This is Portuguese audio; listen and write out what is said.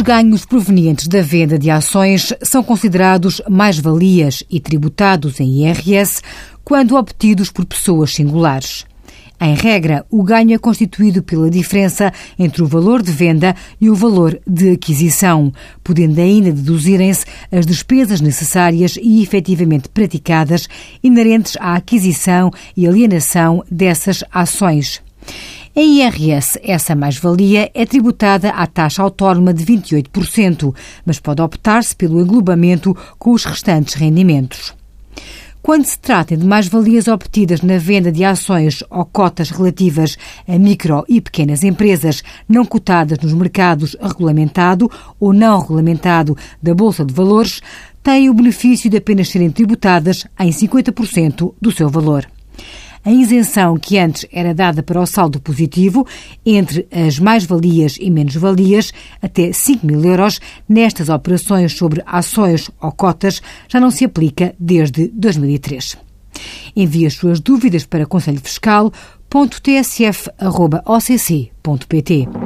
ganhos provenientes da venda de ações são considerados mais-valias e tributados em IRS quando obtidos por pessoas singulares. Em regra, o ganho é constituído pela diferença entre o valor de venda e o valor de aquisição, podendo ainda deduzirem-se as despesas necessárias e efetivamente praticadas inerentes à aquisição e alienação dessas ações. Em IRS, essa mais-valia é tributada à taxa autónoma de 28%, mas pode optar-se pelo englobamento com os restantes rendimentos. Quando se trata de mais-valias obtidas na venda de ações ou cotas relativas a micro e pequenas empresas não cotadas nos mercados regulamentado ou não regulamentado da Bolsa de Valores, têm o benefício de apenas serem tributadas em 50% do seu valor. A isenção que antes era dada para o saldo positivo, entre as mais-valias e menos-valias, até 5 mil euros, nestas operações sobre ações ou cotas, já não se aplica desde 2003. Envie as suas dúvidas para conselhofiscal.tsf.occ.pt.